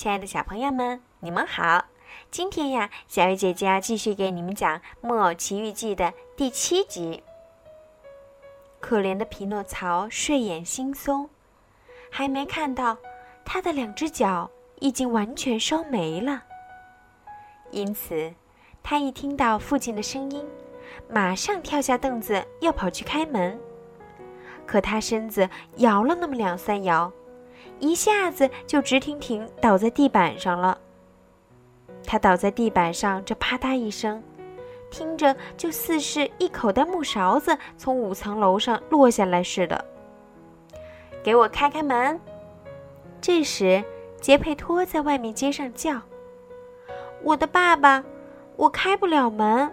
亲爱的小朋友们，你们好！今天呀，小鱼姐姐要继续给你们讲《木偶奇遇记》的第七集。可怜的匹诺曹睡眼惺忪，还没看到他的两只脚已经完全烧没了。因此，他一听到父亲的声音，马上跳下凳子要跑去开门。可他身子摇了那么两三摇。一下子就直挺挺倒在地板上了。他倒在地板上，这啪嗒一声，听着就似是一口袋木勺子从五层楼上落下来似的。给我开开门！这时，杰佩托在外面街上叫：“我的爸爸，我开不了门。”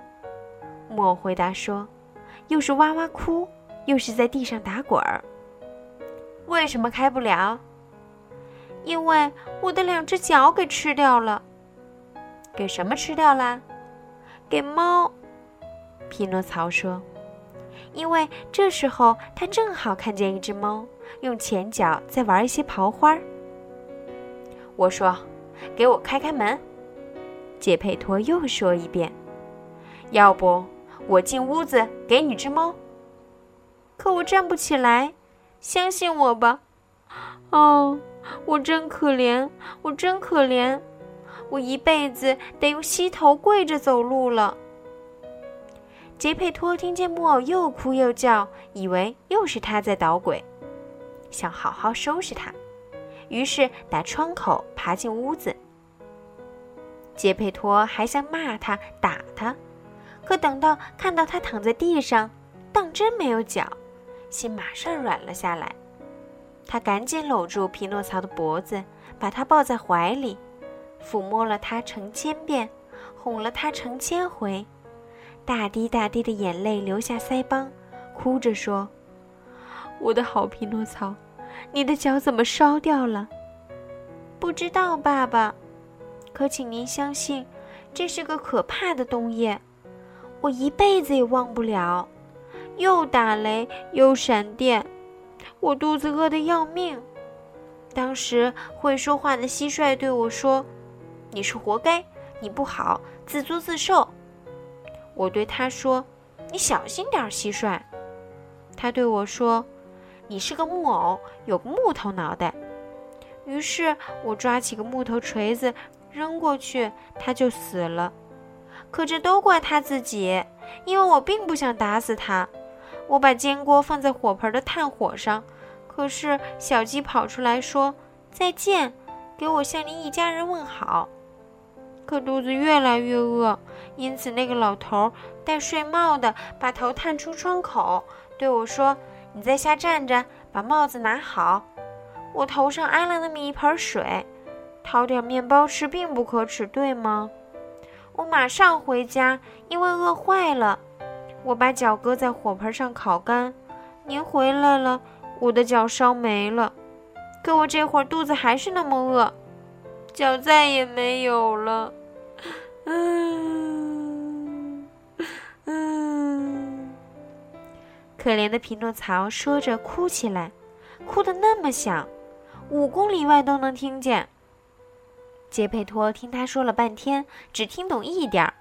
木偶回答说：“又是哇哇哭，又是在地上打滚儿。为什么开不了？”因为我的两只脚给吃掉了，给什么吃掉了？给猫。匹诺曹说：“因为这时候他正好看见一只猫用前脚在玩一些刨花。”我说：“给我开开门。”杰佩托又说一遍：“要不我进屋子给你只猫。”可我站不起来，相信我吧。哦。我真可怜，我真可怜，我一辈子得用膝头跪着走路了。杰佩托听见木偶又哭又叫，以为又是他在捣鬼，想好好收拾他，于是打窗口爬进屋子。杰佩托还想骂他、打他，可等到看到他躺在地上，当真没有脚，心马上软了下来。他赶紧搂住匹诺曹的脖子，把他抱在怀里，抚摸了他成千遍，哄了他成千回，大滴大滴的眼泪流下腮帮，哭着说：“我的好匹诺曹，你的脚怎么烧掉了？”不知道，爸爸。可请您相信，这是个可怕的冬夜，我一辈子也忘不了，又打雷又闪电。我肚子饿得要命，当时会说话的蟋蟀对我说：“你是活该，你不好，自作自受。”我对他说：“你小心点，蟋蟀。”他对我说：“你是个木偶，有个木头脑袋。”于是我抓起个木头锤子扔过去，他就死了。可这都怪他自己，因为我并不想打死他。我把煎锅放在火盆的炭火上，可是小鸡跑出来说：“再见，给我向您一家人问好。”可肚子越来越饿，因此那个老头戴睡帽的把头探出窗口，对我说：“你在下站着，把帽子拿好。”我头上挨了那么一盆水，讨点面包吃并不可耻，对吗？我马上回家，因为饿坏了。我把脚搁在火盆上烤干，您回来了，我的脚烧没了，可我这会儿肚子还是那么饿，脚再也没有了。嗯嗯，可怜的匹诺曹说着哭起来，哭得那么响，五公里外都能听见。杰佩托听他说了半天，只听懂一点儿，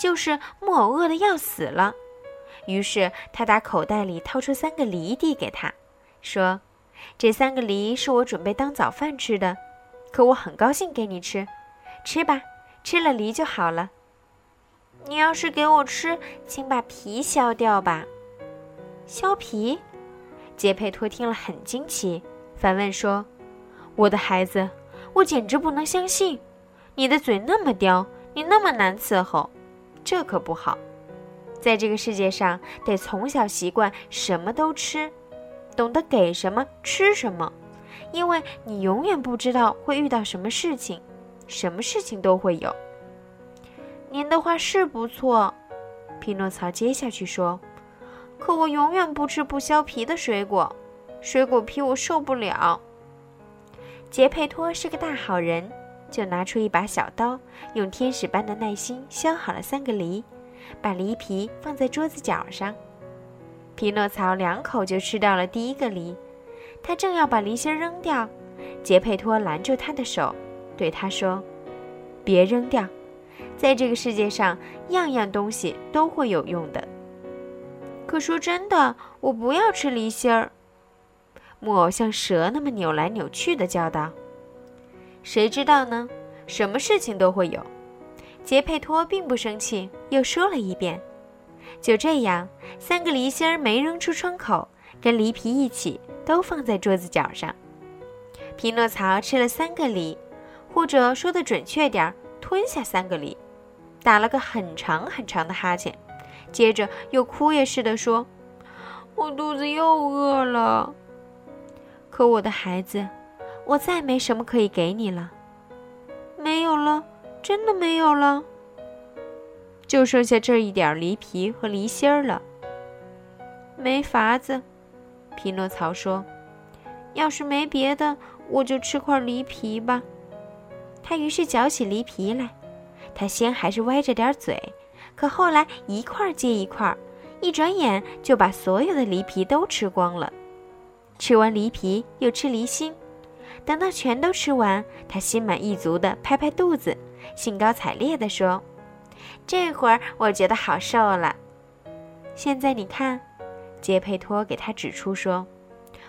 就是木偶饿得要死了。于是他打口袋里掏出三个梨递给他，说：“这三个梨是我准备当早饭吃的，可我很高兴给你吃，吃吧，吃了梨就好了。你要是给我吃，请把皮削掉吧。”削皮？杰佩托听了很惊奇，反问说：“我的孩子，我简直不能相信，你的嘴那么刁，你那么难伺候，这可不好。”在这个世界上，得从小习惯什么都吃，懂得给什么吃什么，因为你永远不知道会遇到什么事情，什么事情都会有。您的话是不错，匹诺曹接下去说：“可我永远不吃不削皮的水果，水果皮我受不了。”杰佩托是个大好人，就拿出一把小刀，用天使般的耐心削好了三个梨。把梨皮放在桌子角上，匹诺曹两口就吃掉了第一个梨。他正要把梨心扔掉，杰佩托拦住他的手，对他说：“别扔掉，在这个世界上，样样东西都会有用的。”可说真的，我不要吃梨心儿。木偶像蛇那么扭来扭去的叫道：“谁知道呢？什么事情都会有。”杰佩托并不生气，又说了一遍。就这样，三个梨心儿没扔出窗口，跟梨皮一起都放在桌子角上。匹诺曹吃了三个梨，或者说的准确点，吞下三个梨，打了个很长很长的哈欠，接着又哭也似的说：“我肚子又饿了。”可我的孩子，我再没什么可以给你了，没有了，真的没有了，就剩下这一点梨皮和梨心儿了。没法子，匹诺曹说：“要是没别的，我就吃块梨皮吧。”他于是嚼起梨皮来，他先还是歪着点嘴，可后来一块接一块，一转眼就把所有的梨皮都吃光了。吃完梨皮，又吃梨心，等到全都吃完，他心满意足地拍拍肚子，兴高采烈地说：“这会儿我觉得好受了。现在你看，杰佩托给他指出说：‘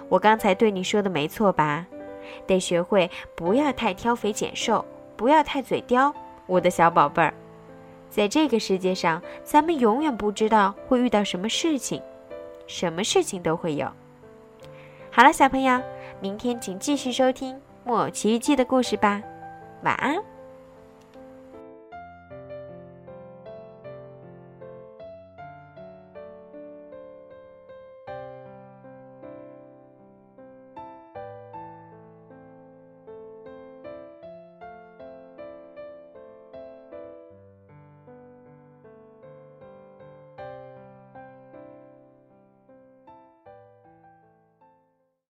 我刚才对你说的没错吧？得学会不要太挑肥拣瘦，不要太嘴刁，我的小宝贝儿。在这个世界上，咱们永远不知道会遇到什么事情，什么事情都会有。’”好了，小朋友，明天请继续收听《木偶奇遇记》的故事吧，晚安。